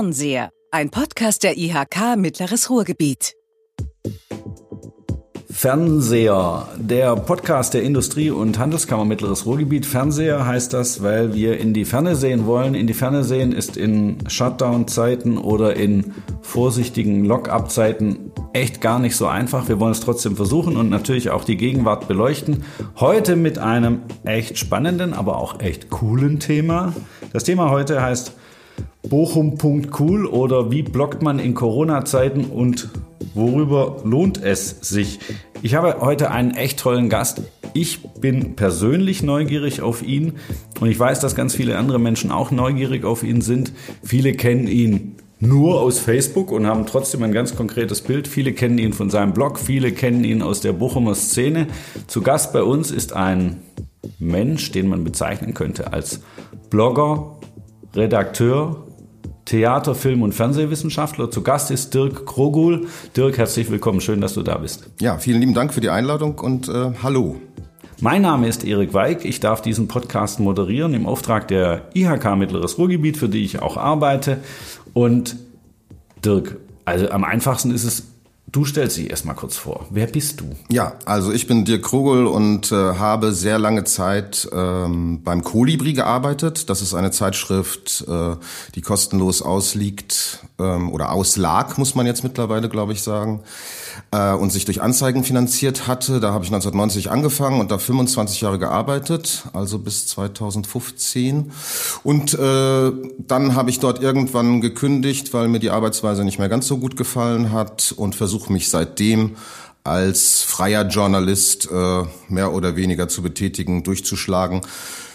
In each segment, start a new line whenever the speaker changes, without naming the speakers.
Fernseher, ein Podcast der IHK Mittleres Ruhrgebiet.
Fernseher, der Podcast der Industrie- und Handelskammer Mittleres Ruhrgebiet. Fernseher heißt das, weil wir in die Ferne sehen wollen. In die Ferne sehen ist in Shutdown-Zeiten oder in vorsichtigen Lock-up-Zeiten echt gar nicht so einfach. Wir wollen es trotzdem versuchen und natürlich auch die Gegenwart beleuchten. Heute mit einem echt spannenden, aber auch echt coolen Thema. Das Thema heute heißt Bochum.cool oder wie blockt man in Corona-Zeiten und worüber lohnt es sich? Ich habe heute einen echt tollen Gast. Ich bin persönlich neugierig auf ihn und ich weiß, dass ganz viele andere Menschen auch neugierig auf ihn sind. Viele kennen ihn nur aus Facebook und haben trotzdem ein ganz konkretes Bild. Viele kennen ihn von seinem Blog, viele kennen ihn aus der Bochumer Szene. Zu Gast bei uns ist ein Mensch, den man bezeichnen könnte als Blogger, Redakteur, Theater-, Film- und Fernsehwissenschaftler. Zu Gast ist Dirk Krogul. Dirk, herzlich willkommen. Schön, dass du da bist.
Ja, vielen lieben Dank für die Einladung und äh, hallo.
Mein Name ist Erik Weig. Ich darf diesen Podcast moderieren im Auftrag der IHK Mittleres Ruhrgebiet, für die ich auch arbeite. Und Dirk, also am einfachsten ist es, Du stellst dich erstmal kurz vor. Wer bist du?
Ja, also ich bin Dirk Krogel und äh, habe sehr lange Zeit ähm, beim Kolibri gearbeitet. Das ist eine Zeitschrift, äh, die kostenlos ausliegt ähm, oder auslag, muss man jetzt mittlerweile, glaube ich, sagen, äh, und sich durch Anzeigen finanziert hatte. Da habe ich 1990 angefangen und da 25 Jahre gearbeitet, also bis 2015. Und äh, dann habe ich dort irgendwann gekündigt, weil mir die Arbeitsweise nicht mehr ganz so gut gefallen hat und versuche mich seitdem als freier Journalist äh, mehr oder weniger zu betätigen, durchzuschlagen.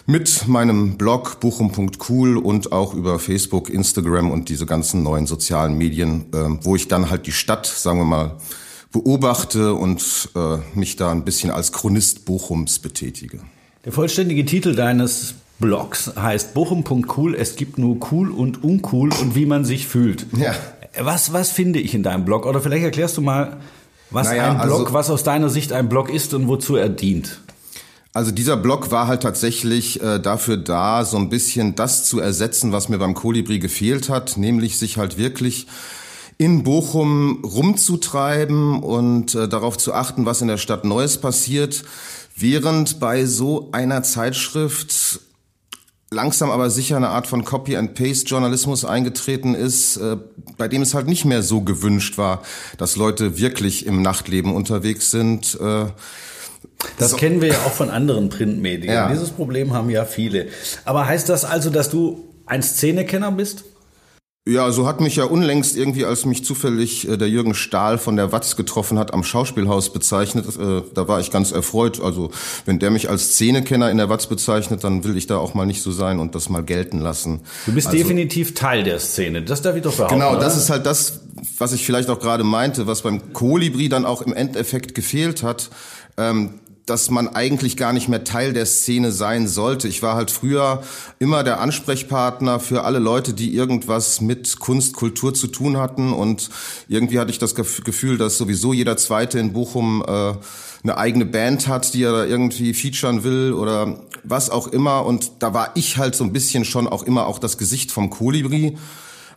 Mit meinem Blog buchum.cool und auch über Facebook, Instagram und diese ganzen neuen sozialen Medien, äh, wo ich dann halt die Stadt, sagen wir mal, beobachte und äh, mich da ein bisschen als Chronist Bochums betätige.
Der vollständige Titel deines Blogs heißt bochum.cool, es gibt nur cool und uncool und wie man sich fühlt. Ja. Was, was finde ich in deinem Blog? Oder vielleicht erklärst du mal, was naja, ein Blog, also, was aus deiner Sicht ein Blog ist und wozu er dient.
Also dieser Blog war halt tatsächlich äh, dafür da, so ein bisschen das zu ersetzen, was mir beim Kolibri gefehlt hat, nämlich sich halt wirklich in Bochum rumzutreiben und äh, darauf zu achten, was in der Stadt Neues passiert, während bei so einer Zeitschrift langsam aber sicher eine Art von Copy-and-Paste-Journalismus eingetreten ist, äh, bei dem es halt nicht mehr so gewünscht war, dass Leute wirklich im Nachtleben unterwegs sind. Äh,
das so. kennen wir ja auch von anderen Printmedien. Ja. Dieses Problem haben ja viele. Aber heißt das also, dass du ein Szenekenner bist?
Ja, so hat mich ja unlängst irgendwie, als mich zufällig äh, der Jürgen Stahl von der Watz getroffen hat, am Schauspielhaus bezeichnet. Äh, da war ich ganz erfreut. Also wenn der mich als Szenekenner in der Watz bezeichnet, dann will ich da auch mal nicht so sein und das mal gelten lassen.
Du bist
also,
definitiv Teil der Szene. Das darf ich doch behaupten.
Genau, das oder? ist halt das, was ich vielleicht auch gerade meinte, was beim Kolibri dann auch im Endeffekt gefehlt hat. Ähm, dass man eigentlich gar nicht mehr Teil der Szene sein sollte. Ich war halt früher immer der Ansprechpartner für alle Leute, die irgendwas mit Kunst, Kultur zu tun hatten. Und irgendwie hatte ich das Gefühl, dass sowieso jeder Zweite in Bochum äh, eine eigene Band hat, die er da irgendwie featuren will oder was auch immer. Und da war ich halt so ein bisschen schon auch immer auch das Gesicht vom Kolibri.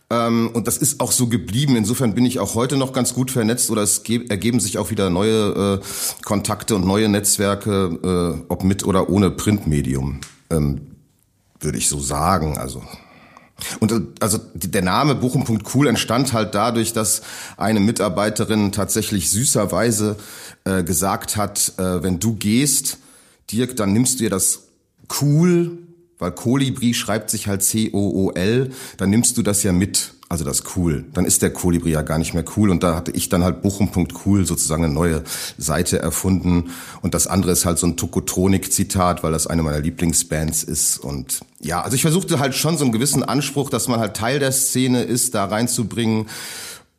Ähm, und das ist auch so geblieben. Insofern bin ich auch heute noch ganz gut vernetzt oder es ergeben sich auch wieder neue äh, Kontakte und neue Netzwerke, äh, ob mit oder ohne Printmedium, ähm, würde ich so sagen. Also und äh, also der Name Bochum.cool entstand halt dadurch, dass eine Mitarbeiterin tatsächlich süßerweise äh, gesagt hat, äh, wenn du gehst, Dirk, dann nimmst du dir das cool weil Kolibri schreibt sich halt C-O-O-L, dann nimmst du das ja mit, also das cool. Dann ist der Kolibri ja gar nicht mehr cool und da hatte ich dann halt Bochum.cool sozusagen eine neue Seite erfunden und das andere ist halt so ein Tokotronik-Zitat, weil das eine meiner Lieblingsbands ist und ja, also ich versuchte halt schon so einen gewissen Anspruch, dass man halt Teil der Szene ist, da reinzubringen,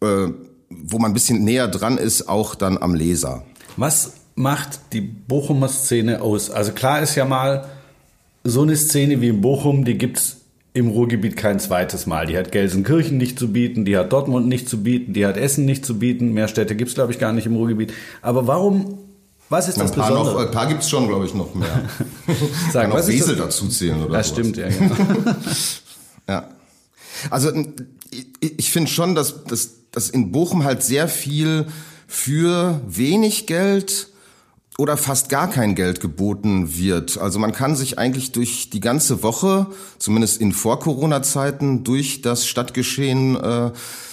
äh, wo man ein bisschen näher dran ist, auch dann am Leser.
Was macht die Bochumer Szene aus? Also klar ist ja mal, so eine Szene wie in Bochum, die gibt's im Ruhrgebiet kein zweites Mal. Die hat Gelsenkirchen nicht zu bieten, die hat Dortmund nicht zu bieten, die hat Essen nicht zu bieten. Mehr Städte gibt's glaube ich, gar nicht im Ruhrgebiet. Aber warum, was ist das
ein paar
Besondere?
Noch, ein paar gibt's schon, glaube ich, noch mehr. Sag, Kann auch Wesel dazu zählen oder
Das stimmt, ja. Genau.
ja. Also ich, ich finde schon, dass, dass, dass in Bochum halt sehr viel für wenig Geld oder fast gar kein Geld geboten wird. Also man kann sich eigentlich durch die ganze Woche, zumindest in Vor-Corona-Zeiten, durch das Stadtgeschehen äh,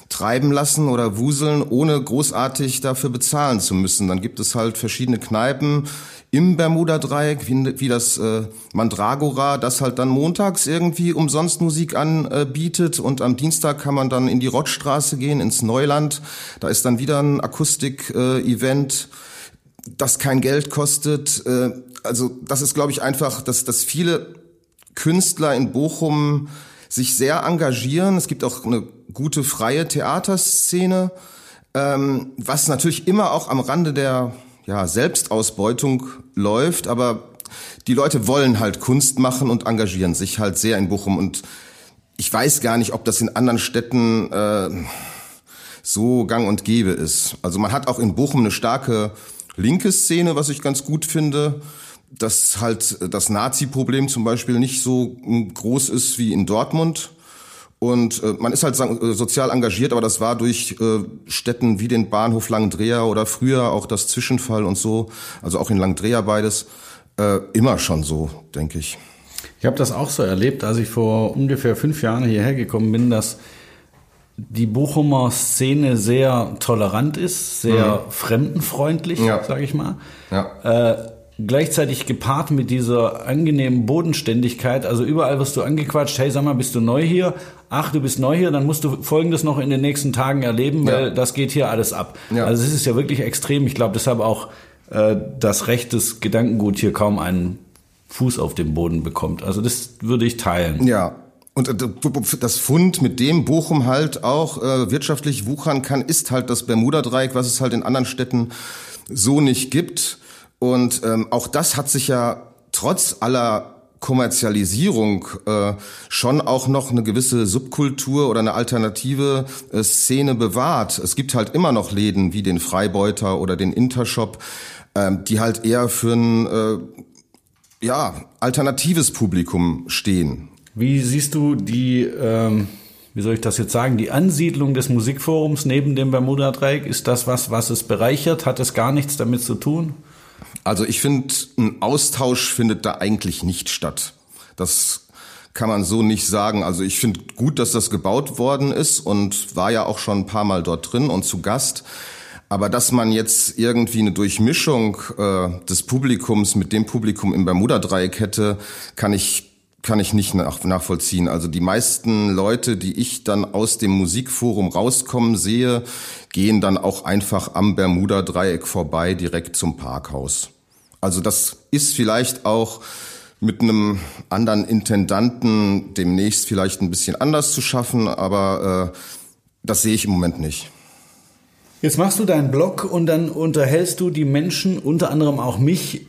treiben lassen oder wuseln, ohne großartig dafür bezahlen zu müssen. Dann gibt es halt verschiedene Kneipen im Bermuda-Dreieck, wie, wie das äh, Mandragora, das halt dann montags irgendwie umsonst Musik anbietet und am Dienstag kann man dann in die Rottstraße gehen, ins Neuland. Da ist dann wieder ein Akustik-Event, das kein Geld kostet. Äh, also das ist, glaube ich, einfach, dass, dass viele Künstler in Bochum sich sehr engagieren. Es gibt auch eine gute freie Theaterszene, ähm, was natürlich immer auch am Rande der ja, Selbstausbeutung läuft, aber die Leute wollen halt Kunst machen und engagieren sich halt sehr in Bochum und ich weiß gar nicht, ob das in anderen Städten äh, so gang und gäbe ist. Also man hat auch in Bochum eine starke linke Szene, was ich ganz gut finde, dass halt das Nazi-Problem zum Beispiel nicht so groß ist wie in Dortmund. Und äh, man ist halt äh, sozial engagiert, aber das war durch äh, Städten wie den Bahnhof Langdreher oder früher auch das Zwischenfall und so, also auch in Langdreher beides, äh, immer schon so, denke ich.
Ich habe das auch so erlebt, als ich vor ungefähr fünf Jahren hierher gekommen bin, dass die Bochumer Szene sehr tolerant ist, sehr mhm. fremdenfreundlich, ja. sage ich mal. Ja. Äh, gleichzeitig gepaart mit dieser angenehmen Bodenständigkeit. Also überall wirst du angequatscht, hey, sag mal, bist du neu hier? Ach, du bist neu hier, dann musst du Folgendes noch in den nächsten Tagen erleben, weil ja. das geht hier alles ab. Ja. Also es ist ja wirklich extrem. Ich glaube deshalb auch, äh, das Recht des Gedankengut hier kaum einen Fuß auf dem Boden bekommt. Also das würde ich teilen.
Ja, und äh, das Fund, mit dem Bochum halt auch äh, wirtschaftlich wuchern kann, ist halt das Bermuda-Dreieck, was es halt in anderen Städten so nicht gibt. Und ähm, auch das hat sich ja trotz aller Kommerzialisierung äh, schon auch noch eine gewisse Subkultur oder eine alternative äh, Szene bewahrt. Es gibt halt immer noch Läden wie den Freibeuter oder den Intershop, äh, die halt eher für ein äh, ja, alternatives Publikum stehen.
Wie siehst du die, ähm, wie soll ich das jetzt sagen, die Ansiedlung des Musikforums neben dem Bermuda-Dreieck? Ist das was, was es bereichert? Hat es gar nichts damit zu tun?
Also ich finde, ein Austausch findet da eigentlich nicht statt. Das kann man so nicht sagen. Also ich finde gut, dass das gebaut worden ist und war ja auch schon ein paar Mal dort drin und zu Gast. Aber dass man jetzt irgendwie eine Durchmischung äh, des Publikums mit dem Publikum im Bermuda-Dreieck hätte, kann ich kann ich nicht nach, nachvollziehen. Also die meisten Leute, die ich dann aus dem Musikforum rauskommen sehe, gehen dann auch einfach am Bermuda-Dreieck vorbei, direkt zum Parkhaus. Also das ist vielleicht auch mit einem anderen Intendanten demnächst vielleicht ein bisschen anders zu schaffen, aber äh, das sehe ich im Moment nicht.
Jetzt machst du deinen Blog und dann unterhältst du die Menschen, unter anderem auch mich,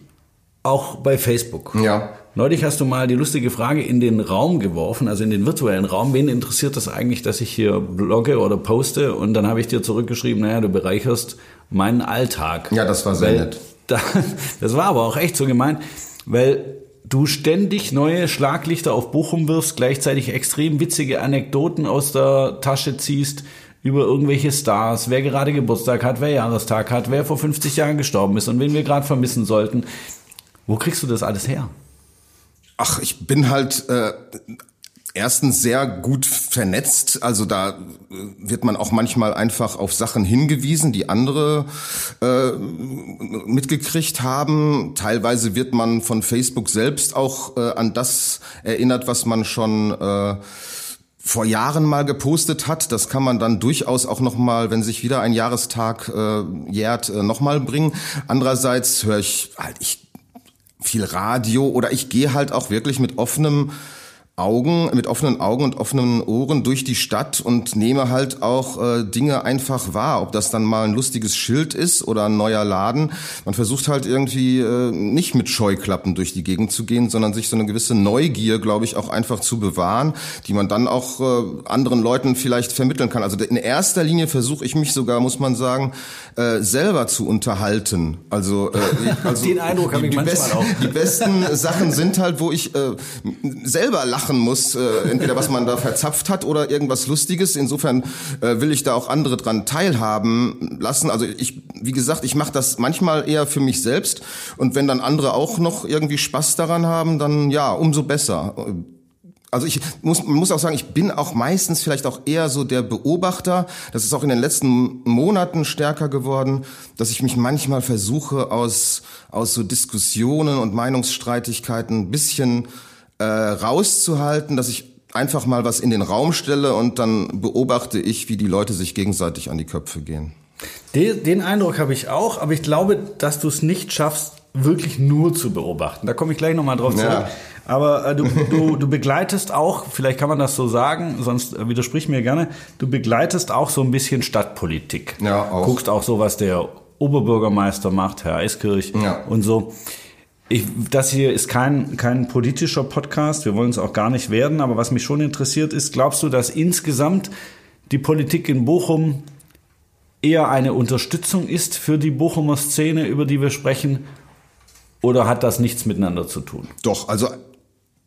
auch bei Facebook.
Ja.
Neulich hast du mal die lustige Frage in den Raum geworfen, also in den virtuellen Raum. Wen interessiert das eigentlich, dass ich hier blogge oder poste? Und dann habe ich dir zurückgeschrieben, naja, du bereicherst meinen Alltag.
Ja, das war sehr nett.
Da, das war aber auch echt so gemeint, weil du ständig neue Schlaglichter auf Bochum wirfst, gleichzeitig extrem witzige Anekdoten aus der Tasche ziehst über irgendwelche Stars, wer gerade Geburtstag hat, wer Jahrestag hat, wer vor 50 Jahren gestorben ist und wen wir gerade vermissen sollten. Wo kriegst du das alles her?
Ach, ich bin halt äh, erstens sehr gut vernetzt. Also da äh, wird man auch manchmal einfach auf Sachen hingewiesen, die andere äh, mitgekriegt haben. Teilweise wird man von Facebook selbst auch äh, an das erinnert, was man schon äh, vor Jahren mal gepostet hat. Das kann man dann durchaus auch noch mal, wenn sich wieder ein Jahrestag äh, jährt, äh, noch mal bringen. Andererseits höre ich halt ich viel Radio oder ich gehe halt auch wirklich mit offenem Augen, mit offenen Augen und offenen Ohren durch die Stadt und nehme halt auch äh, Dinge einfach wahr. Ob das dann mal ein lustiges Schild ist oder ein neuer Laden. Man versucht halt irgendwie äh, nicht mit Scheuklappen durch die Gegend zu gehen, sondern sich so eine gewisse Neugier, glaube ich, auch einfach zu bewahren, die man dann auch äh, anderen Leuten vielleicht vermitteln kann. Also in erster Linie versuche ich mich sogar, muss man sagen, äh, selber zu unterhalten. Also, äh, also
den Eindruck habe ich
die,
manchmal
besten,
auch.
Die besten Sachen sind halt, wo ich äh, selber lache lachen muss, äh, entweder was man da verzapft hat oder irgendwas Lustiges. Insofern äh, will ich da auch andere dran teilhaben lassen. Also ich, wie gesagt, ich mache das manchmal eher für mich selbst und wenn dann andere auch noch irgendwie Spaß daran haben, dann ja, umso besser also ich muss, muss auch sagen, ich bin auch meistens vielleicht auch eher so der Beobachter. Das ist auch in den letzten Monaten stärker geworden, dass ich mich manchmal versuche, aus, aus so Diskussionen und Meinungsstreitigkeiten ein bisschen äh, rauszuhalten, dass ich einfach mal was in den Raum stelle und dann beobachte ich, wie die Leute sich gegenseitig an die Köpfe gehen.
Den, den Eindruck habe ich auch, aber ich glaube, dass du es nicht schaffst, wirklich nur zu beobachten. Da komme ich gleich nochmal drauf zurück. Ja. Aber äh, du, du, du begleitest auch, vielleicht kann man das so sagen, sonst äh, widersprich mir gerne, du begleitest auch so ein bisschen Stadtpolitik. Ja, auch. Guckst auch so, was der Oberbürgermeister macht, Herr Eiskirch ja. und so. Ich, das hier ist kein, kein politischer Podcast, wir wollen es auch gar nicht werden, aber was mich schon interessiert ist, glaubst du, dass insgesamt die Politik in Bochum eher eine Unterstützung ist für die Bochumer Szene, über die wir sprechen, oder hat das nichts miteinander zu tun?
Doch, also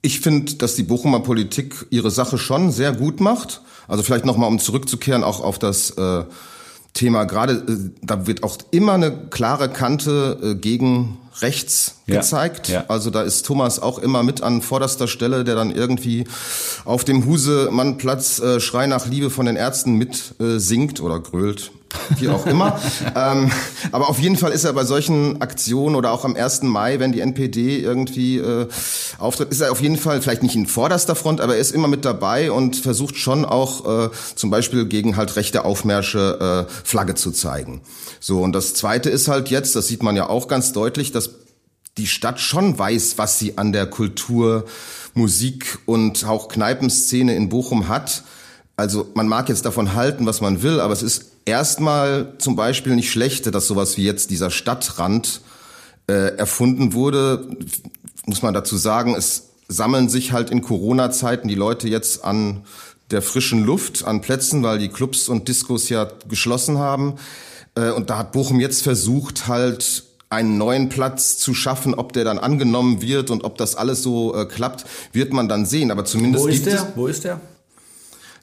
ich finde, dass die Bochumer Politik ihre Sache schon sehr gut macht. Also vielleicht nochmal, um zurückzukehren, auch auf das äh, Thema gerade, äh, da wird auch immer eine klare Kante äh, gegen rechts ja, gezeigt. Ja. Also da ist Thomas auch immer mit an vorderster Stelle, der dann irgendwie auf dem Husemannplatz äh, Schrei nach Liebe von den Ärzten mit äh, singt oder grölt wie auch immer. ähm, aber auf jeden Fall ist er bei solchen Aktionen oder auch am 1. Mai, wenn die NPD irgendwie äh, auftritt, ist er auf jeden Fall vielleicht nicht in vorderster Front, aber er ist immer mit dabei und versucht schon auch äh, zum Beispiel gegen halt rechte Aufmärsche äh, Flagge zu zeigen. So, und das Zweite ist halt jetzt, das sieht man ja auch ganz deutlich, dass die Stadt schon weiß, was sie an der Kultur, Musik und auch Kneipenszene in Bochum hat. Also man mag jetzt davon halten, was man will, aber es ist erstmal zum Beispiel nicht schlecht, dass sowas wie jetzt dieser Stadtrand äh, erfunden wurde. Muss man dazu sagen, es sammeln sich halt in Corona-Zeiten die Leute jetzt an der frischen Luft, an Plätzen, weil die Clubs und Diskos ja geschlossen haben. Äh, und da hat Bochum jetzt versucht, halt einen neuen Platz zu schaffen, ob der dann angenommen wird und ob das alles so äh, klappt, wird man dann sehen. Aber zumindest
wo ist der? Wo ist der?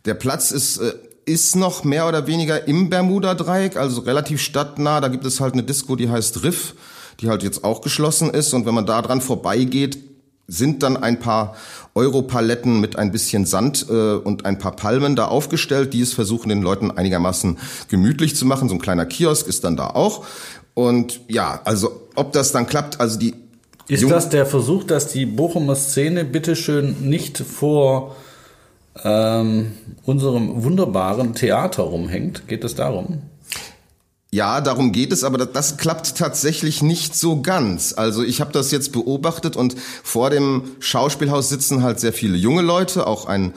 Der Platz ist äh, ist noch mehr oder weniger im Bermuda-Dreieck, also relativ stadtnah. Da gibt es halt eine Disco, die heißt Riff, die halt jetzt auch geschlossen ist. Und wenn man da dran vorbeigeht, sind dann ein paar Europaletten mit ein bisschen Sand äh, und ein paar Palmen da aufgestellt, die es versuchen, den Leuten einigermaßen gemütlich zu machen. So ein kleiner Kiosk ist dann da auch. Und ja, also ob das dann klappt, also die
ist das der Versuch, dass die Bochumer Szene bitteschön nicht vor ähm, unserem wunderbaren Theater rumhängt. Geht es darum?
Ja, darum geht es, aber das, das, klappt tatsächlich nicht so ganz. Also ich habe das jetzt beobachtet und vor dem Schauspielhaus sitzen halt sehr viele junge Leute, auch ein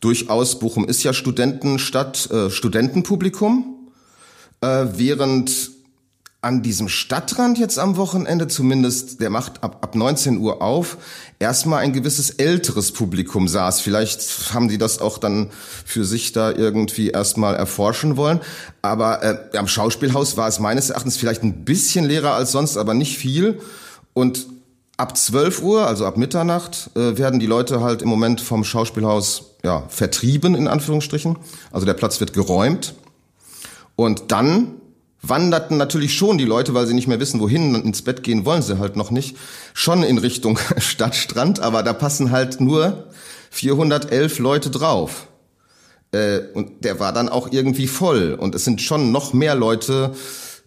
durchaus, Bochum ist ja Studentenstadt, äh, Studentenpublikum, äh, während an diesem Stadtrand jetzt am Wochenende zumindest, der macht ab, ab 19 Uhr auf, erstmal ein gewisses älteres Publikum saß. Vielleicht haben die das auch dann für sich da irgendwie erstmal erforschen wollen. Aber äh, am Schauspielhaus war es meines Erachtens vielleicht ein bisschen leerer als sonst, aber nicht viel. Und ab 12 Uhr, also ab Mitternacht, äh, werden die Leute halt im Moment vom Schauspielhaus ja, vertrieben, in Anführungsstrichen. Also der Platz wird geräumt. Und dann wanderten natürlich schon die Leute, weil sie nicht mehr wissen, wohin, ins Bett gehen wollen sie halt noch nicht, schon in Richtung Stadtstrand, aber da passen halt nur 411 Leute drauf. Äh, und der war dann auch irgendwie voll. Und es sind schon noch mehr Leute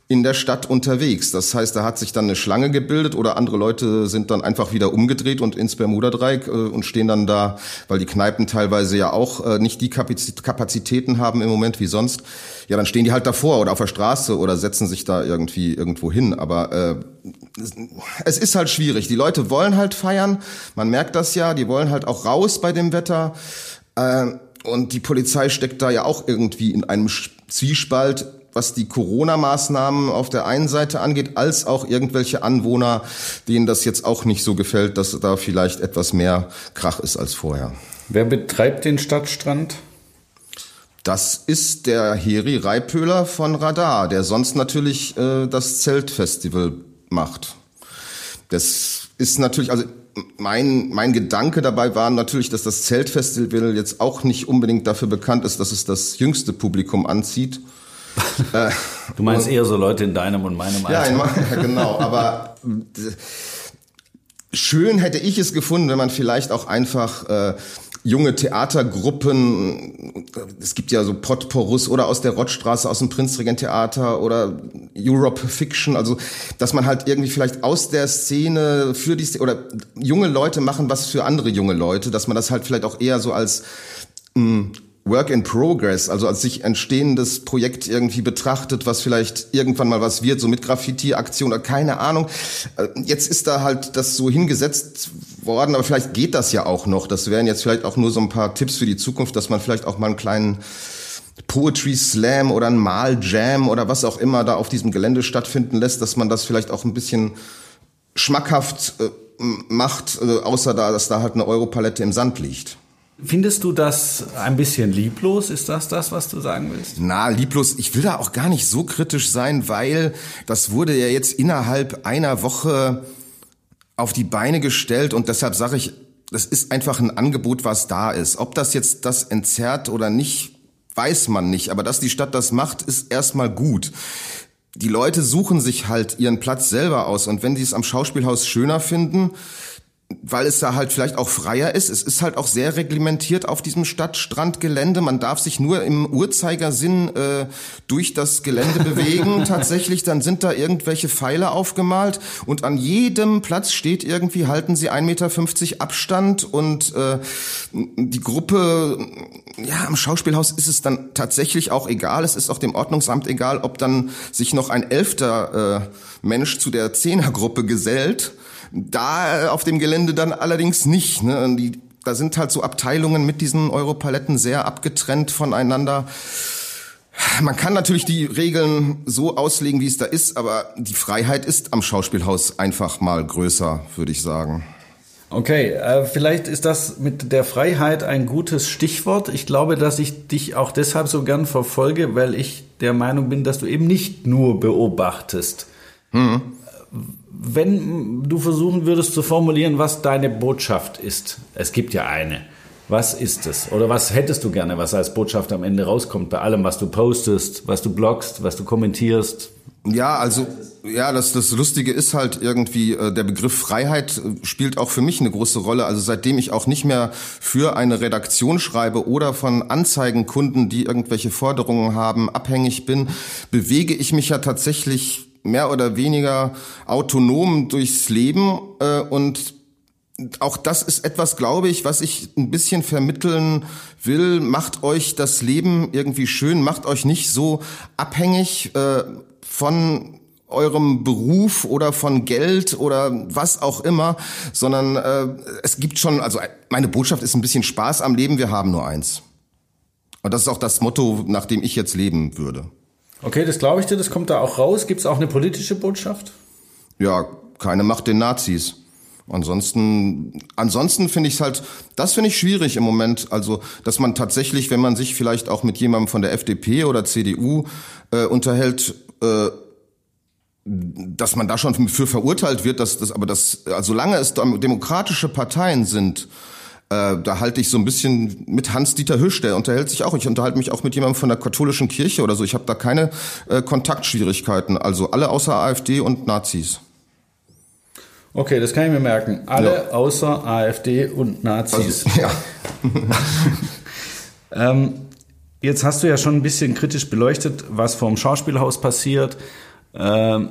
in der Stadt unterwegs. Das heißt, da hat sich dann eine Schlange gebildet oder andere Leute sind dann einfach wieder umgedreht und ins Bermuda-Dreieck äh, und stehen dann da, weil die Kneipen teilweise ja auch äh, nicht die Kapazitäten haben im Moment wie sonst. Ja, dann stehen die halt davor oder auf der Straße oder setzen sich da irgendwie irgendwo hin. Aber äh, es ist halt schwierig. Die Leute wollen halt feiern. Man merkt das ja. Die wollen halt auch raus bei dem Wetter. Äh, und die Polizei steckt da ja auch irgendwie in einem Zwiespalt was die Corona-Maßnahmen auf der einen Seite angeht, als auch irgendwelche Anwohner, denen das jetzt auch nicht so gefällt, dass da vielleicht etwas mehr Krach ist als vorher.
Wer betreibt den Stadtstrand?
Das ist der Heri Reipöhler von Radar, der sonst natürlich äh, das Zeltfestival macht. Das ist natürlich, also mein, mein Gedanke dabei war natürlich, dass das Zeltfestival jetzt auch nicht unbedingt dafür bekannt ist, dass es das jüngste Publikum anzieht.
du meinst und, eher so Leute in deinem und meinem Alter.
Ja, ja genau, aber schön hätte ich es gefunden, wenn man vielleicht auch einfach äh, junge Theatergruppen, es gibt ja so Potporus oder aus der Rottstraße, aus dem Prinzregent Theater oder Europe Fiction, also dass man halt irgendwie vielleicht aus der Szene für die oder junge Leute machen was für andere junge Leute, dass man das halt vielleicht auch eher so als mh, hm, Work in Progress, also als sich entstehendes Projekt irgendwie betrachtet, was vielleicht irgendwann mal was wird, so mit Graffiti-Aktion oder keine Ahnung. Äh, jetzt ist da halt das so hingesetzt worden, aber vielleicht geht das ja auch noch. Das wären jetzt vielleicht auch nur so ein paar Tipps für die Zukunft, dass man vielleicht auch mal einen kleinen Poetry Slam oder ein Mal Jam oder was auch immer da auf diesem Gelände stattfinden lässt, dass man das vielleicht auch ein bisschen schmackhaft äh, macht, äh, außer da, dass da halt eine Europalette im Sand liegt.
Findest du das ein bisschen lieblos? Ist das das, was du sagen willst?
Na, lieblos. Ich will da auch gar nicht so kritisch sein, weil das wurde ja jetzt innerhalb einer Woche auf die Beine gestellt und deshalb sage ich, das ist einfach ein Angebot, was da ist. Ob das jetzt das entzerrt oder nicht, weiß man nicht. Aber dass die Stadt das macht, ist erstmal gut. Die Leute suchen sich halt ihren Platz selber aus und wenn sie es am Schauspielhaus schöner finden, weil es da halt vielleicht auch freier ist. Es ist halt auch sehr reglementiert auf diesem Stadtstrandgelände. Man darf sich nur im Uhrzeigersinn äh, durch das Gelände bewegen. Tatsächlich, dann sind da irgendwelche Pfeile aufgemalt und an jedem Platz steht irgendwie, halten Sie 1,50 Meter Abstand und äh, die Gruppe, ja, am Schauspielhaus ist es dann tatsächlich auch egal. Es ist auch dem Ordnungsamt egal, ob dann sich noch ein elfter äh, Mensch zu der Zehnergruppe gesellt da äh, auf dem Gelände dann allerdings nicht. Ne? Die, da sind halt so Abteilungen mit diesen Europaletten sehr abgetrennt voneinander. Man kann natürlich die Regeln so auslegen, wie es da ist, aber die Freiheit ist am Schauspielhaus einfach mal größer, würde ich sagen.
Okay, äh, vielleicht ist das mit der Freiheit ein gutes Stichwort. Ich glaube, dass ich dich auch deshalb so gern verfolge, weil ich der Meinung bin, dass du eben nicht nur beobachtest. Hm wenn du versuchen würdest zu formulieren, was deine Botschaft ist, es gibt ja eine. Was ist es? Oder was hättest du gerne, was als Botschaft am Ende rauskommt bei allem, was du postest, was du bloggst, was du kommentierst?
Ja, also ja, das, das Lustige ist halt irgendwie, äh, der Begriff Freiheit äh, spielt auch für mich eine große Rolle. Also seitdem ich auch nicht mehr für eine Redaktion schreibe oder von Anzeigenkunden, die irgendwelche Forderungen haben, abhängig bin, bewege ich mich ja tatsächlich mehr oder weniger autonom durchs Leben äh, und auch das ist etwas, glaube ich, was ich ein bisschen vermitteln will. Macht euch das Leben irgendwie schön, macht euch nicht so abhängig äh, von eurem Beruf oder von Geld oder was auch immer, sondern äh, es gibt schon, also meine Botschaft ist ein bisschen Spaß am Leben, wir haben nur eins. Und das ist auch das Motto, nach dem ich jetzt leben würde.
Okay, das glaube ich dir, das kommt da auch raus. Gibt es auch eine politische Botschaft?
Ja, keine Macht den Nazis. Ansonsten, ansonsten finde ich es halt, das finde ich schwierig im Moment. Also, dass man tatsächlich, wenn man sich vielleicht auch mit jemandem von der FDP oder CDU äh, unterhält, äh, dass man da schon für verurteilt wird, dass das, aber das, also solange es demokratische Parteien sind, äh, da halte ich so ein bisschen mit Hans-Dieter Hüsch, der unterhält sich auch. Ich unterhalte mich auch mit jemandem von der katholischen Kirche oder so. Ich habe da keine äh, Kontaktschwierigkeiten. Also alle außer AfD und Nazis.
Okay, das kann ich mir merken. Alle ja. außer AfD und Nazis. Also, ja. ähm, jetzt hast du ja schon ein bisschen kritisch beleuchtet, was vom Schauspielhaus passiert. Ähm,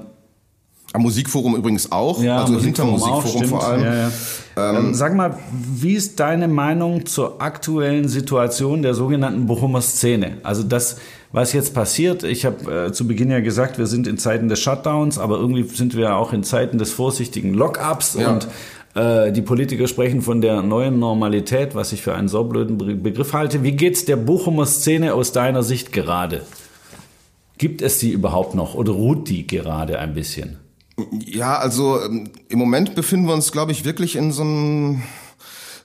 am Musikforum übrigens auch, ja, also hinter Musikforum vor allem. Ja, ja.
Ähm, ähm, sag mal, wie ist deine Meinung zur aktuellen Situation der sogenannten Bochumer Szene? Also das, was jetzt passiert, ich habe äh, zu Beginn ja gesagt, wir sind in Zeiten des Shutdowns, aber irgendwie sind wir auch in Zeiten des vorsichtigen Lockups und äh, die Politiker sprechen von der neuen Normalität, was ich für einen saublöden Begriff halte. Wie geht's der Bochumer Szene aus deiner Sicht gerade? Gibt es sie überhaupt noch oder ruht die gerade ein bisschen?
Ja, also ähm, im Moment befinden wir uns, glaube ich, wirklich in so einem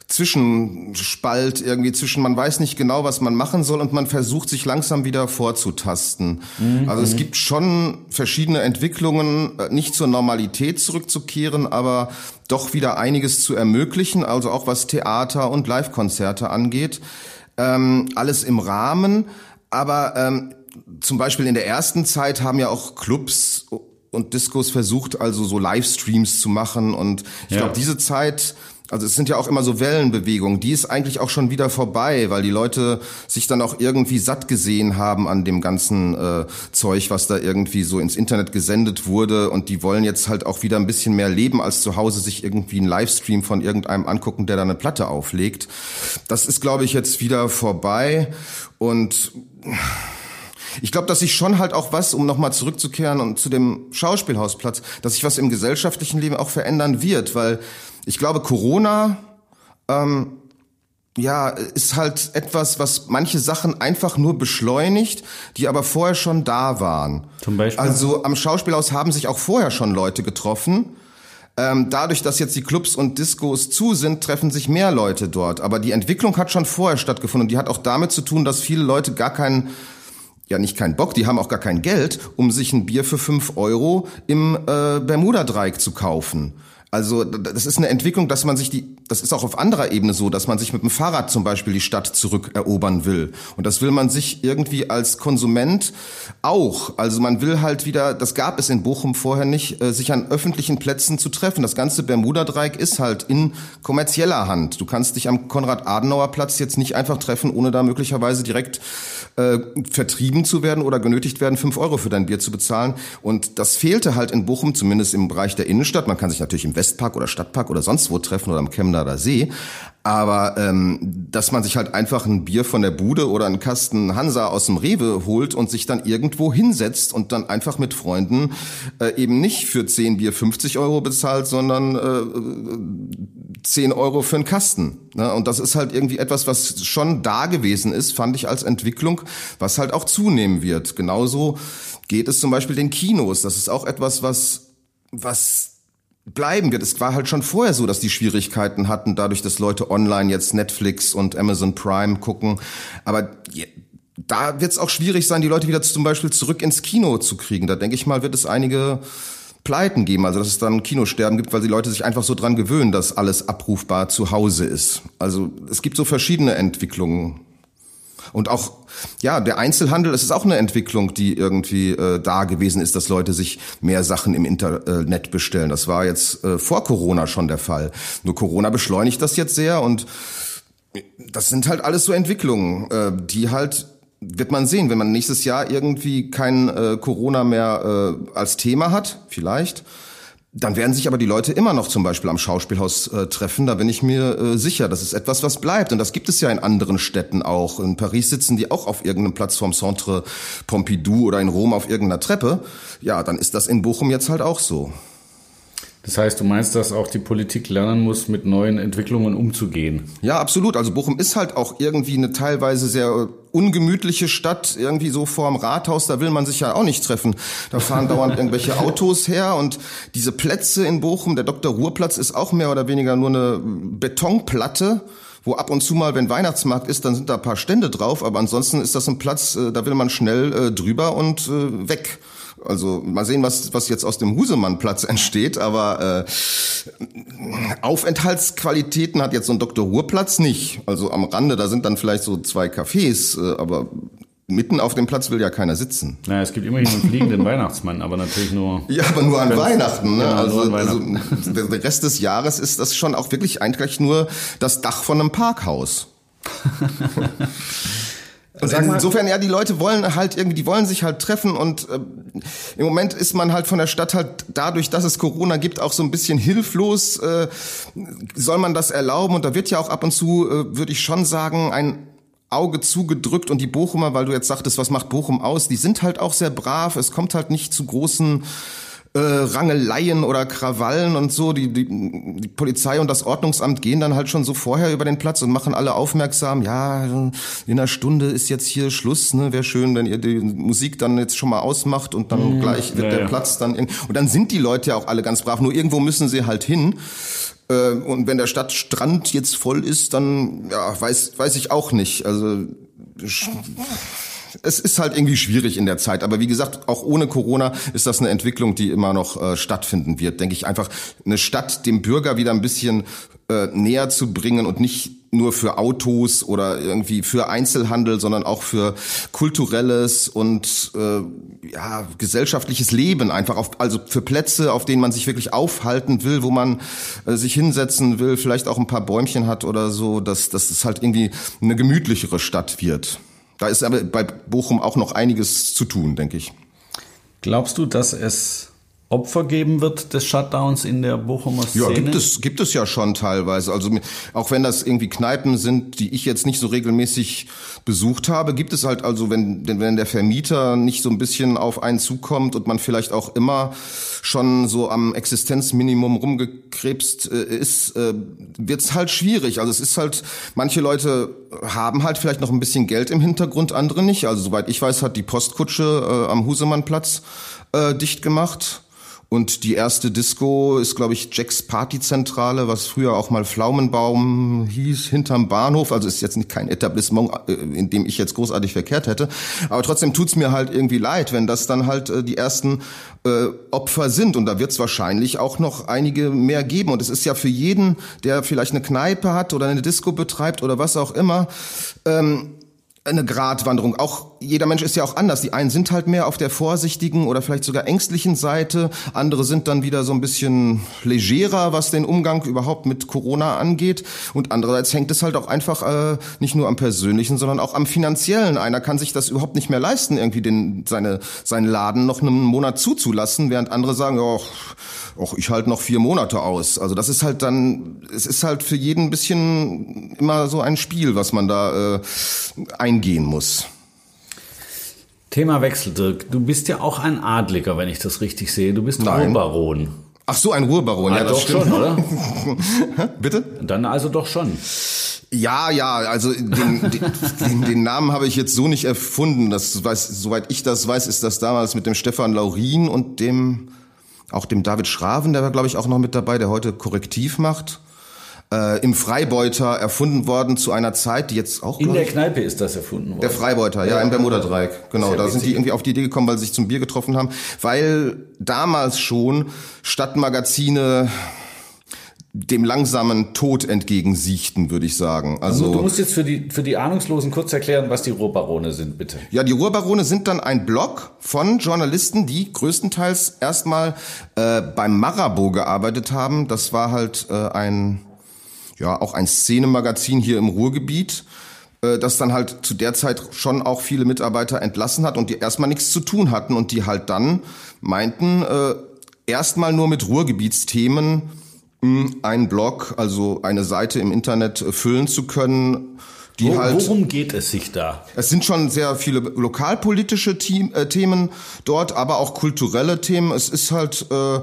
Zwischenspalt irgendwie zwischen, man weiß nicht genau, was man machen soll und man versucht sich langsam wieder vorzutasten. Mhm. Also es gibt schon verschiedene Entwicklungen, äh, nicht zur Normalität zurückzukehren, aber doch wieder einiges zu ermöglichen, also auch was Theater und Live-Konzerte angeht. Ähm, alles im Rahmen, aber ähm, zum Beispiel in der ersten Zeit haben ja auch Clubs und Discos versucht, also so Livestreams zu machen und ich ja. glaube, diese Zeit also es sind ja auch immer so Wellenbewegungen, die ist eigentlich auch schon wieder vorbei, weil die Leute sich dann auch irgendwie satt gesehen haben an dem ganzen äh, Zeug, was da irgendwie so ins Internet gesendet wurde und die wollen jetzt halt auch wieder ein bisschen mehr leben, als zu Hause sich irgendwie einen Livestream von irgendeinem angucken, der da eine Platte auflegt. Das ist, glaube ich, jetzt wieder vorbei und ich glaube, dass sich schon halt auch was, um nochmal zurückzukehren und zu dem Schauspielhausplatz, dass sich was im gesellschaftlichen Leben auch verändern wird, weil ich glaube, Corona ähm, ja, ist halt etwas, was manche Sachen einfach nur beschleunigt, die aber vorher schon da waren.
Zum Beispiel?
Also am Schauspielhaus haben sich auch vorher schon Leute getroffen. Ähm, dadurch, dass jetzt die Clubs und Discos zu sind, treffen sich mehr Leute dort. Aber die Entwicklung hat schon vorher stattgefunden und die hat auch damit zu tun, dass viele Leute gar keinen ja nicht keinen Bock, die haben auch gar kein Geld, um sich ein Bier für fünf Euro im äh, Bermuda-Dreieck zu kaufen. Also das ist eine Entwicklung, dass man sich die, das ist auch auf anderer Ebene so, dass man sich mit dem Fahrrad zum Beispiel die Stadt zurückerobern will. Und das will man sich irgendwie als Konsument auch. Also man will halt wieder, das gab es in Bochum vorher nicht, äh, sich an öffentlichen Plätzen zu treffen. Das ganze Bermuda-Dreieck ist halt in kommerzieller Hand. Du kannst dich am Konrad-Adenauer-Platz jetzt nicht einfach treffen, ohne da möglicherweise direkt äh, vertrieben zu werden oder genötigt werden, fünf Euro für dein Bier zu bezahlen. Und das fehlte halt in Bochum, zumindest im Bereich der Innenstadt. Man kann sich natürlich im Westpark oder Stadtpark oder sonst wo treffen oder am Chemnader See. Aber ähm, dass man sich halt einfach ein Bier von der Bude oder einen Kasten Hansa aus dem Rewe holt und sich dann irgendwo hinsetzt und dann einfach mit Freunden äh, eben nicht für 10 Bier 50 Euro bezahlt, sondern äh, 10 Euro für einen Kasten. Ne? Und das ist halt irgendwie etwas, was schon da gewesen ist, fand ich als Entwicklung, was halt auch zunehmen wird. Genauso geht es zum Beispiel den Kinos. Das ist auch etwas, was, was bleiben wird. Es war halt schon vorher so, dass die Schwierigkeiten hatten, dadurch, dass Leute online jetzt Netflix und Amazon Prime gucken. Aber da wird es auch schwierig sein, die Leute wieder zum Beispiel zurück ins Kino zu kriegen. Da denke ich mal, wird es einige Pleiten geben, also dass es dann Kinosterben gibt, weil die Leute sich einfach so dran gewöhnen, dass alles abrufbar zu Hause ist. Also es gibt so verschiedene Entwicklungen. Und auch, ja, der Einzelhandel, es ist auch eine Entwicklung, die irgendwie äh, da gewesen ist, dass Leute sich mehr Sachen im Internet bestellen. Das war jetzt äh, vor Corona schon der Fall. Nur Corona beschleunigt das jetzt sehr und das sind halt alles so Entwicklungen, äh, die halt wird man sehen, wenn man nächstes Jahr irgendwie kein äh, Corona mehr äh, als Thema hat, vielleicht, dann werden sich aber die Leute immer noch zum Beispiel am Schauspielhaus äh, treffen. Da bin ich mir äh, sicher. Das ist etwas, was bleibt. Und das gibt es ja in anderen Städten auch. In Paris sitzen die auch auf irgendeinem Platz vorm Centre Pompidou oder in Rom auf irgendeiner Treppe. Ja, dann ist das in Bochum jetzt halt auch so.
Das heißt, du meinst, dass auch die Politik lernen muss, mit neuen Entwicklungen umzugehen?
Ja, absolut. Also Bochum ist halt auch irgendwie eine teilweise sehr ungemütliche Stadt, irgendwie so vorm Rathaus, da will man sich ja auch nicht treffen. Da fahren dauernd irgendwelche Autos her und diese Plätze in Bochum, der Dr. Ruhrplatz ist auch mehr oder weniger nur eine Betonplatte wo ab und zu mal, wenn Weihnachtsmarkt ist, dann sind da ein paar Stände drauf, aber ansonsten ist das ein Platz, äh, da will man schnell äh, drüber und äh, weg. Also mal sehen, was, was jetzt aus dem Husemannplatz entsteht, aber äh, Aufenthaltsqualitäten hat jetzt so ein Dr. Ruhrplatz nicht. Also am Rande, da sind dann vielleicht so zwei Cafés, äh, aber mitten auf dem Platz will ja keiner sitzen.
Naja, es gibt immerhin einen fliegenden Weihnachtsmann, aber natürlich nur.
Ja, aber nur an Weihnachten. Ne? Ja, also, an Weihnachten. also der Rest des Jahres ist das schon auch wirklich eigentlich nur das Dach von einem Parkhaus. Und insofern, ja, die Leute wollen halt irgendwie, die wollen sich halt treffen und äh, im Moment ist man halt von der Stadt halt dadurch, dass es Corona gibt, auch so ein bisschen hilflos. Äh, soll man das erlauben? Und da wird ja auch ab und zu, äh, würde ich schon sagen, ein Auge zugedrückt und die Bochumer, weil du jetzt sagtest, was macht Bochum aus? Die sind halt auch sehr brav. Es kommt halt nicht zu großen äh, Rangeleien oder Krawallen und so. Die, die, die Polizei und das Ordnungsamt gehen dann halt schon so vorher über den Platz und machen alle aufmerksam, ja, in einer Stunde ist jetzt hier Schluss, ne? Wäre schön, wenn ihr die Musik dann jetzt schon mal ausmacht und dann mhm. gleich wird ja, der ja. Platz dann. Und dann sind die Leute ja auch alle ganz brav, nur irgendwo müssen sie halt hin. Äh, und wenn der Stadtstrand jetzt voll ist, dann ja, weiß, weiß ich auch nicht. Also es ist halt irgendwie schwierig in der Zeit. Aber wie gesagt, auch ohne Corona ist das eine Entwicklung, die immer noch äh, stattfinden wird. Denke ich einfach, eine Stadt dem Bürger wieder ein bisschen äh, näher zu bringen und nicht nur für Autos oder irgendwie für Einzelhandel, sondern auch für kulturelles und äh, ja, gesellschaftliches Leben einfach auf, also für Plätze, auf denen man sich wirklich aufhalten will, wo man äh, sich hinsetzen will, vielleicht auch ein paar Bäumchen hat oder so, dass, dass es halt irgendwie eine gemütlichere Stadt wird. Da ist aber bei Bochum auch noch einiges zu tun, denke ich.
Glaubst du, dass es Opfer geben wird des Shutdowns in der Bochumer Szene?
Ja, gibt es, gibt es ja schon teilweise. Also auch wenn das irgendwie Kneipen sind, die ich jetzt nicht so regelmäßig besucht habe, gibt es halt also, wenn, wenn der Vermieter nicht so ein bisschen auf einen zukommt und man vielleicht auch immer schon so am Existenzminimum rumgekrebst äh, ist, äh, wird es halt schwierig. Also es ist halt, manche Leute haben halt vielleicht noch ein bisschen Geld im Hintergrund, andere nicht. Also soweit ich weiß, hat die Postkutsche äh, am Husemannplatz äh, dicht gemacht. Und die erste Disco ist, glaube ich, Jacks Partyzentrale, was früher auch mal Pflaumenbaum hieß, hinterm Bahnhof. Also ist jetzt nicht kein Etablissement, äh, in dem ich jetzt großartig verkehrt hätte. Aber trotzdem tut's mir halt irgendwie leid, wenn das dann halt äh, die ersten äh, Opfer sind. Und da wird's wahrscheinlich auch noch einige mehr geben. Und es ist ja für jeden, der vielleicht eine Kneipe hat oder eine Disco betreibt oder was auch immer, ähm, eine Gratwanderung. Auch jeder Mensch ist ja auch anders. Die einen sind halt mehr auf der vorsichtigen oder vielleicht sogar ängstlichen Seite. Andere sind dann wieder so ein bisschen legerer, was den Umgang überhaupt mit Corona angeht. Und andererseits hängt es halt auch einfach äh, nicht nur am persönlichen, sondern auch am finanziellen. Einer kann sich das überhaupt nicht mehr leisten, irgendwie den, seine, seinen Laden noch einen Monat zuzulassen, während andere sagen, ja, och, ich halte noch vier Monate aus. Also das ist halt dann, es ist halt für jeden ein bisschen immer so ein Spiel, was man da äh, eingehen muss.
Thema Wechsel, Dirk. Du bist ja auch ein Adliger, wenn ich das richtig sehe. Du bist Nein. Ruhrbaron.
Ach so, ein Ruhrbaron. Ah, ja, das doch stimmt. schon, oder? Bitte?
Dann also doch schon.
Ja, ja, also den, den, den, Namen habe ich jetzt so nicht erfunden. Das weiß, soweit ich das weiß, ist das damals mit dem Stefan Laurin und dem auch dem David Schraven, der war glaube ich auch noch mit dabei, der heute Korrektiv macht äh, im Freibeuter erfunden worden zu einer Zeit, die jetzt auch.
In der Kneipe ist das erfunden worden.
Der Freibeuter, ja, ja im Bermuda-Dreieck. Genau, da sind die irgendwie auf die Idee gekommen, weil sie sich zum Bier getroffen haben, weil damals schon Stadtmagazine dem langsamen Tod entgegensiechten, würde ich sagen.
Also du musst jetzt für die für die Ahnungslosen kurz erklären, was die Ruhrbarone sind, bitte.
Ja, die Ruhrbarone sind dann ein Blog von Journalisten, die größtenteils erstmal äh, beim Marabou gearbeitet haben. Das war halt äh, ein ja auch ein Szenemagazin hier im Ruhrgebiet, äh, das dann halt zu der Zeit schon auch viele Mitarbeiter entlassen hat und die erstmal nichts zu tun hatten und die halt dann meinten, äh, erstmal nur mit Ruhrgebietsthemen mh, einen Blog, also eine Seite im Internet äh, füllen zu können.
Die Wo, halt, worum geht es sich da?
Es sind schon sehr viele lokalpolitische äh, Themen dort, aber auch kulturelle Themen. Es ist halt äh,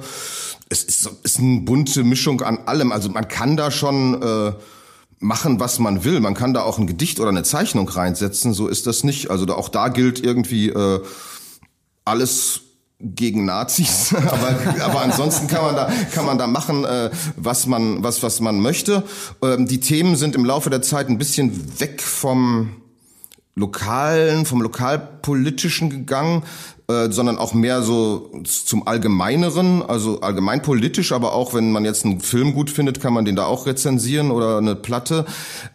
es ist, ist eine bunte Mischung an allem. Also man kann da schon äh, machen, was man will. Man kann da auch ein Gedicht oder eine Zeichnung reinsetzen. So ist das nicht. Also da, auch da gilt irgendwie äh, alles gegen Nazis, aber, aber ansonsten kann man da kann man da machen, äh, was man was was man möchte. Ähm, die Themen sind im Laufe der Zeit ein bisschen weg vom lokalen, vom lokalpolitischen gegangen, äh, sondern auch mehr so zum Allgemeineren, also allgemeinpolitisch, aber auch wenn man jetzt einen Film gut findet, kann man den da auch rezensieren oder eine Platte.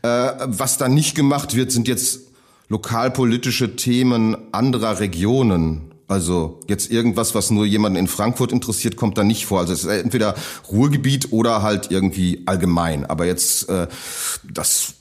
Äh, was da nicht gemacht wird, sind jetzt lokalpolitische Themen anderer Regionen. Also jetzt irgendwas, was nur jemanden in Frankfurt interessiert, kommt da nicht vor. Also es ist entweder Ruhrgebiet oder halt irgendwie allgemein. Aber jetzt äh, das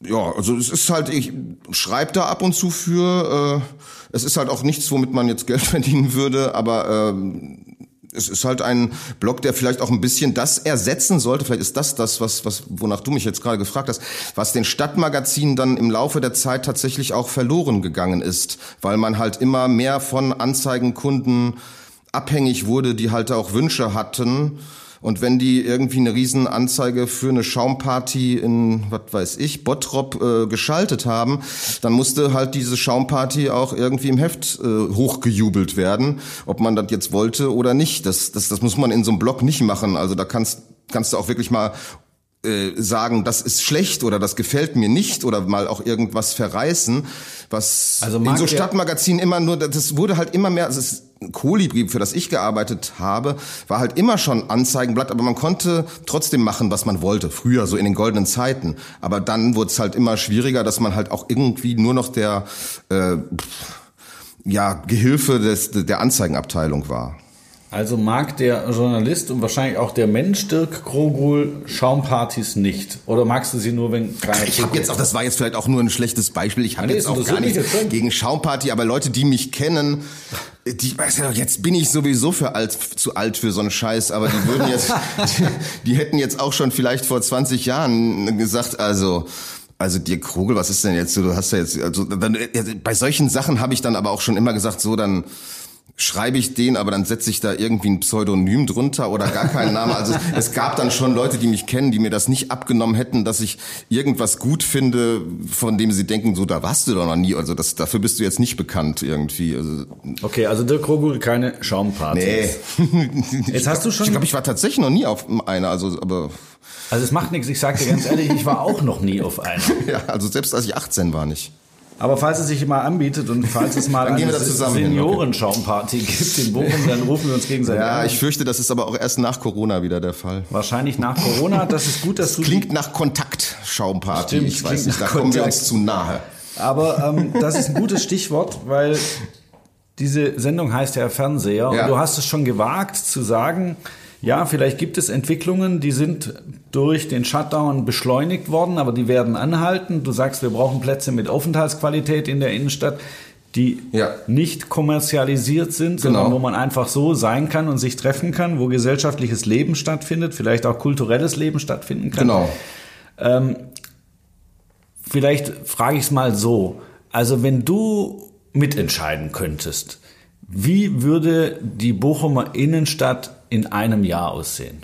ja, also es ist halt, ich schreibe da ab und zu für. Äh, es ist halt auch nichts, womit man jetzt Geld verdienen würde, aber ähm, es ist halt ein Blog, der vielleicht auch ein bisschen das ersetzen sollte. Vielleicht ist das das, was, was, wonach du mich jetzt gerade gefragt hast, was den Stadtmagazinen dann im Laufe der Zeit tatsächlich auch verloren gegangen ist, weil man halt immer mehr von Anzeigenkunden abhängig wurde, die halt auch Wünsche hatten und wenn die irgendwie eine Riesenanzeige für eine Schaumparty in, was weiß ich, Bottrop äh, geschaltet haben, dann musste halt diese Schaumparty auch irgendwie im Heft äh, hochgejubelt werden, ob man das jetzt wollte oder nicht. Das, das, das muss man in so einem Blog nicht machen. Also da kannst kannst du auch wirklich mal äh, sagen, das ist schlecht oder das gefällt mir nicht oder mal auch irgendwas verreißen, was
Also
in so Stadtmagazinen immer nur, das wurde halt immer mehr, also es Kolibri, für das ich gearbeitet habe, war halt immer schon Anzeigenblatt, aber man konnte trotzdem machen, was man wollte, früher, so in den goldenen Zeiten. Aber dann wurde es halt immer schwieriger, dass man halt auch irgendwie nur noch der äh, ja, Gehilfe des, der Anzeigenabteilung war.
Also mag der Journalist und wahrscheinlich auch der Mensch Dirk Krogul Schaumpartys nicht? Oder magst du sie nur, wenn keiner
Ich habe jetzt auch, das war jetzt vielleicht auch nur ein schlechtes Beispiel. Ich habe
Nee,
jetzt auch gar nichts
schon.
gegen Schaumparty, aber Leute, die mich kennen, die weiß ja, jetzt bin ich sowieso für alt, zu alt für so einen Scheiß, aber die würden jetzt, die, die hätten jetzt auch schon vielleicht vor 20 Jahren gesagt, also also dir Krogel, was ist denn jetzt so? Du hast ja jetzt also dann, bei solchen Sachen habe ich dann aber auch schon immer gesagt, so dann schreibe ich den, aber dann setze ich da irgendwie ein Pseudonym drunter oder gar keinen Namen. Also es gab dann schon Leute, die mich kennen, die mir das nicht abgenommen hätten, dass ich irgendwas gut finde, von dem sie denken, so da warst du doch noch nie. Also das, dafür bist du jetzt nicht bekannt irgendwie. Also,
Okay, also Dirk Krogul keine Schaumpartys.
nee.
Jetzt hast du schon-
Ich glaube, ich war tatsächlich noch nie auf einer. Also, aber
Also es macht nichts, ich sag dir ganz ehrlich, ich war auch noch nie auf einer.
ja, also selbst als ich 18 war nicht.
Aber falls es sich mal anbietet und falls es mal eine
hin, okay.
Gibt in Bochum, dann rufen wir uns gegenseitig
Ja,
an.
ich fürchte, das ist aber auch erst nach Corona wieder der Fall.
Wahrscheinlich nach Corona. Das ist gut, dass du
Klingt nach Kontaktschaumparty.
Stimmt,
ich weiß nicht, da
nach
kommen wir
Kontakt.
uns zu nahe.
Aber ähm, das ist ein gutes Stichwort, weil diese Sendung heißt ja Fernseher
Ja.
und du hast es schon gewagt zu sagen, ja, vielleicht gibt es Entwicklungen, die sind durch den Shutdown beschleunigt worden, aber die werden anhalten. Du sagst, wir brauchen Plätze mit Aufenthaltsqualität in der Innenstadt, die
Ja.
nicht kommerzialisiert sind, sondern
Genau.
wo man einfach so sein kann und sich treffen kann, wo gesellschaftliches Leben stattfindet, vielleicht auch kulturelles Leben stattfinden kann.
Genau.
Vielleicht frage ich es mal so. Also wenn du mitentscheiden könntest, wie würde die Bochumer Innenstadt in einem Jahr aussehen?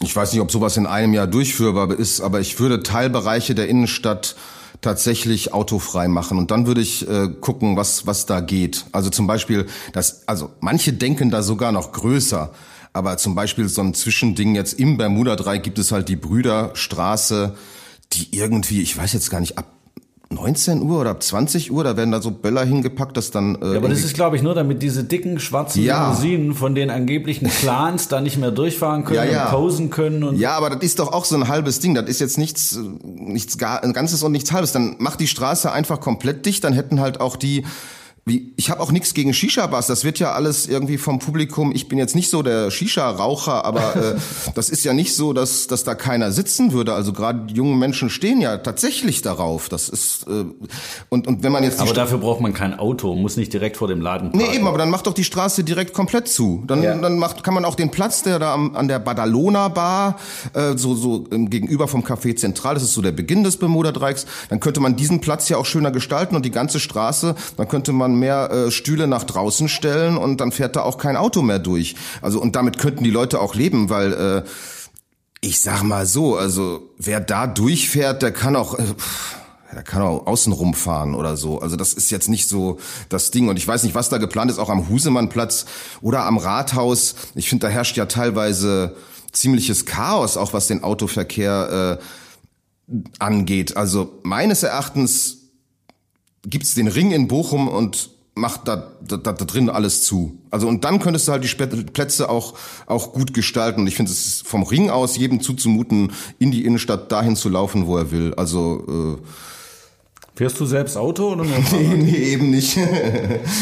Ich weiß nicht, ob sowas in einem Jahr durchführbar ist, aber ich würde Teilbereiche der Innenstadt tatsächlich autofrei machen und dann würde ich äh, gucken, was was da geht. Also zum Beispiel, das, also manche denken da sogar noch größer, aber zum Beispiel so ein Zwischending jetzt im Bermuda-Dreieck gibt es halt die Brüderstraße, die irgendwie, ich weiß jetzt gar nicht ab 19 Uhr oder ab 20 Uhr, da werden da so Böller hingepackt, dass dann äh,
Aber das ist, glaube ich, nur damit diese dicken schwarzen
Ja.
Limousinen von den angeblichen Clans da nicht mehr durchfahren können
Ja, ja.
und posen können. Und
Ja, aber das ist doch auch so ein halbes Ding. Das ist jetzt nichts, nichts gar, ein ganzes und nichts halbes. Dann macht die Straße einfach komplett dicht. Dann hätten halt auch die, wie, ich habe auch nichts gegen Shisha-Bars. Das wird ja alles irgendwie vom Publikum. Ich bin jetzt nicht so der Shisha-Raucher, aber äh, das ist ja nicht so, dass, dass da keiner sitzen würde. Also gerade die jungen Menschen stehen ja tatsächlich darauf. Das ist äh, und und wenn man jetzt
aber dafür braucht man kein Auto, muss nicht direkt vor dem Laden parken.
Nee, eben, aber dann macht doch die Straße direkt komplett zu. Dann,
Ja.
dann macht, kann man auch den Platz, der da am, an der Badalona Bar, äh, so, so ähm, gegenüber vom Café Zentral, das ist so der Beginn des Bermuda-Dreiecks, dann könnte man diesen Platz ja auch schöner gestalten und die ganze Straße, dann könnte man mehr äh, Stühle nach draußen stellen und dann fährt da auch kein Auto mehr durch. Also und damit könnten die Leute auch leben, weil äh, ich sag mal so, also wer da durchfährt, der kann auch äh, der kann auch außen rumfahren oder so. Also das ist jetzt nicht so das Ding. Und ich weiß nicht, was da geplant ist, auch am Husemannplatz oder am Rathaus. Ich finde, da herrscht ja teilweise ziemliches Chaos, auch was den Autoverkehr äh, angeht. Also meines Erachtens gibt's den Ring in Bochum und macht da, da, da drin alles zu. Also und dann könntest du halt die Plätze auch auch gut gestalten. Und ich finde es vom Ring aus jedem zuzumuten, in die Innenstadt dahin zu laufen, wo er will. Also
Fährst du selbst Auto oder nur
äh, nee, nee, eben nicht.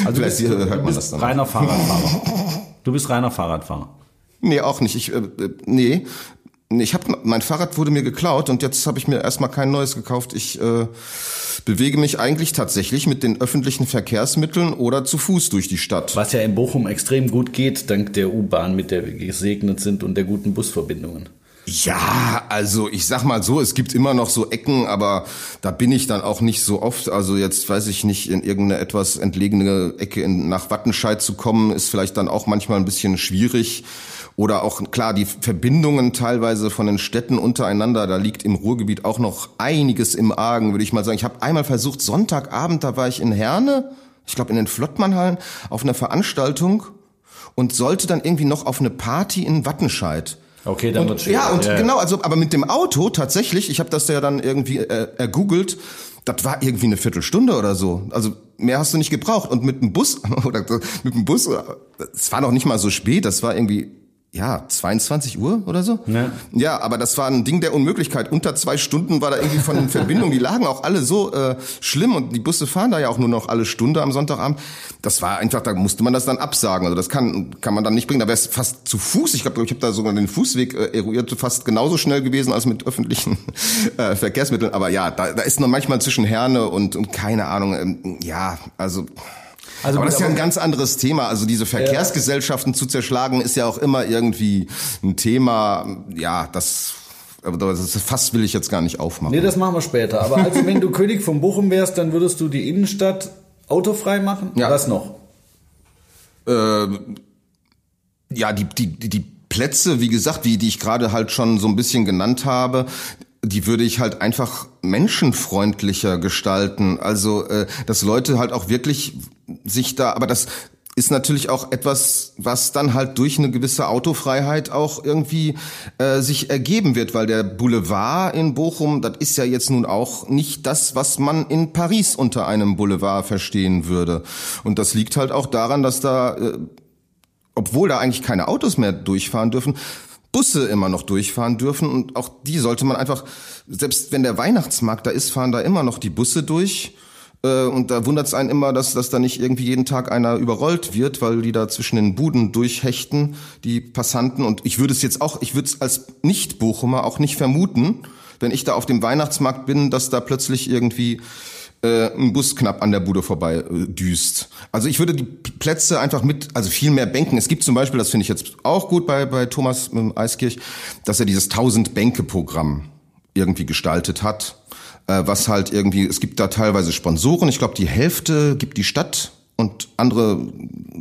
Also
Vielleicht
bist,
hört
du
man
bist
das dann.
reiner Fahrradfahrer. Du bist reiner Fahrradfahrer.
Nee, auch nicht. Ich, äh, äh, nee. Ich habe mein Fahrrad wurde mir geklaut und jetzt habe ich mir erstmal kein neues gekauft. Ich äh, bewege mich eigentlich tatsächlich mit den öffentlichen Verkehrsmitteln oder zu Fuß durch die Stadt.
Was ja in Bochum extrem gut geht, dank der U-Bahn, mit der wir gesegnet sind und der guten Busverbindungen.
Ja, also ich sag mal so, es gibt immer noch so Ecken, aber da bin ich dann auch nicht so oft. Also jetzt weiß ich nicht, in irgendeine etwas entlegene Ecke in, nach Wattenscheid zu kommen, ist vielleicht dann auch manchmal ein bisschen schwierig. Oder auch, klar, die Verbindungen teilweise von den Städten untereinander, da liegt im Ruhrgebiet auch noch einiges im Argen, würde ich mal sagen. Ich habe einmal versucht, Sonntagabend, da war ich in Herne, ich glaube in den Flottmannhallen, auf einer Veranstaltung und sollte dann irgendwie noch auf eine Party in Wattenscheid.
Okay, dann
wird Ja, und ja. genau, also aber mit dem Auto tatsächlich, ich habe das ja dann irgendwie äh, ergoogelt, das war irgendwie eine Viertelstunde oder so. Also mehr hast du nicht gebraucht. Und mit dem Bus oder mit dem Bus, es war noch nicht mal so spät, das war irgendwie ja, 22 Uhr oder so. Ja. ja, aber das war ein Ding der Unmöglichkeit. Unter zwei Stunden war da irgendwie von den Verbindungen, die lagen auch alle so äh, schlimm und die Busse fahren da ja auch nur noch alle Stunde am Sonntagabend. Das war einfach, da musste man das dann absagen. Also das kann kann man dann nicht bringen. Da wäre es fast zu Fuß. Ich glaube, ich habe da sogar den Fußweg äh, eruiert, fast genauso schnell gewesen als mit öffentlichen äh, Verkehrsmitteln. Aber ja, da, da ist noch manchmal zwischen Herne und, und keine Ahnung. Ähm, ja, also also aber das ist ja ein ganz anderes Thema. Also diese Verkehrsgesellschaften ja. zu zerschlagen ist ja auch immer irgendwie ein Thema. Ja, das aber das Fass will ich jetzt gar nicht aufmachen.
Nee, das machen wir später. Aber also wenn du König von Bochum wärst, dann würdest du die Innenstadt autofrei machen? Ja. Was noch?
Äh, ja, die, die, die Plätze, wie gesagt, die, die ich gerade halt schon so ein bisschen genannt habe, die würde ich halt einfach menschenfreundlicher gestalten. Also, äh, dass Leute halt auch wirklich sich da, aber das ist natürlich auch etwas, was dann halt durch eine gewisse Autofreiheit auch irgendwie äh, sich ergeben wird, weil der Boulevard in Bochum, das ist ja jetzt nun auch nicht das, was man in Paris unter einem Boulevard verstehen würde. Und das liegt halt auch daran, dass da, äh, obwohl da eigentlich keine Autos mehr durchfahren dürfen, Busse immer noch durchfahren dürfen und auch die sollte man einfach, selbst wenn der Weihnachtsmarkt da ist, fahren da immer noch die Busse durch. Äh, und da wundert es einen immer, dass, dass da nicht irgendwie jeden Tag einer überrollt wird, weil die da zwischen den Buden durchhechten, die Passanten. Und ich würde es jetzt auch, ich würde es als Nicht-Bochumer auch nicht vermuten, wenn ich da auf dem Weihnachtsmarkt bin, dass da plötzlich irgendwie äh, ein Bus knapp an der Bude vorbei äh, düst. Also ich würde die Plätze einfach mit, also viel mehr Bänken. Es gibt zum Beispiel, das finde ich jetzt auch gut bei, bei Thomas ähm, Eiskirch, dass er dieses 1000 Bänke Programm irgendwie gestaltet hat, äh, was halt irgendwie, es gibt da teilweise Sponsoren. Ich glaube, die Hälfte gibt die Stadt und andere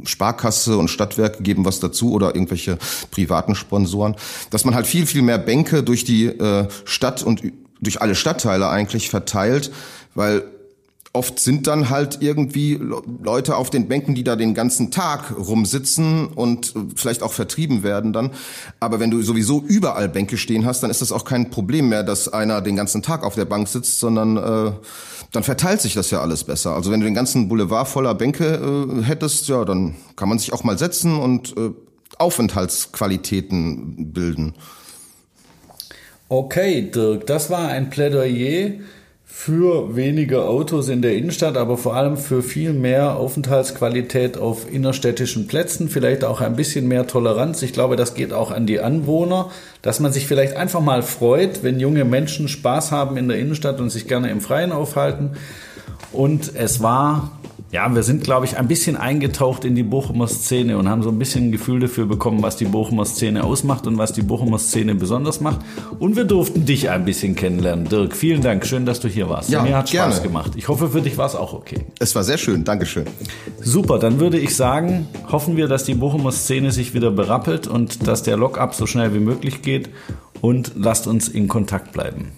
Sparkasse und Stadtwerke geben was dazu oder irgendwelche privaten Sponsoren, dass man halt viel, viel mehr Bänke durch die äh, Stadt und durch alle Stadtteile eigentlich verteilt, weil oft sind dann halt irgendwie Leute auf den Bänken, die da den ganzen Tag rumsitzen und vielleicht auch vertrieben werden dann. Aber wenn du sowieso überall Bänke stehen hast, dann ist das auch kein Problem mehr, dass einer den ganzen Tag auf der Bank sitzt, sondern äh, dann verteilt sich das ja alles besser. Also wenn du den ganzen Boulevard voller Bänke äh, hättest, ja, dann kann man sich auch mal setzen und äh, Aufenthaltsqualitäten bilden.
Okay, Dirk, das war ein Plädoyer für weniger Autos in der Innenstadt, aber vor allem für viel mehr Aufenthaltsqualität auf innerstädtischen Plätzen, vielleicht auch ein bisschen mehr Toleranz. Ich glaube, das geht auch an die Anwohner, dass man sich vielleicht einfach mal freut, wenn junge Menschen Spaß haben in der Innenstadt und sich gerne im Freien aufhalten. Und es war ja, wir sind, glaube ich, ein bisschen eingetaucht in die Bochumer Szene und haben so ein bisschen ein Gefühl dafür bekommen, was die Bochumer Szene ausmacht und was die Bochumer Szene besonders macht. Und wir durften dich ein bisschen kennenlernen. Dirk, vielen Dank. Schön, dass du hier warst.
Ja,
Mir hat
gerne.
Spaß gemacht. Ich hoffe, für dich war es auch okay.
Es war sehr schön. Dankeschön.
Super. Dann würde ich sagen, hoffen wir, dass die Bochumer Szene sich wieder berappelt und dass der Lock-up so schnell wie möglich geht. Und lasst uns in Kontakt bleiben.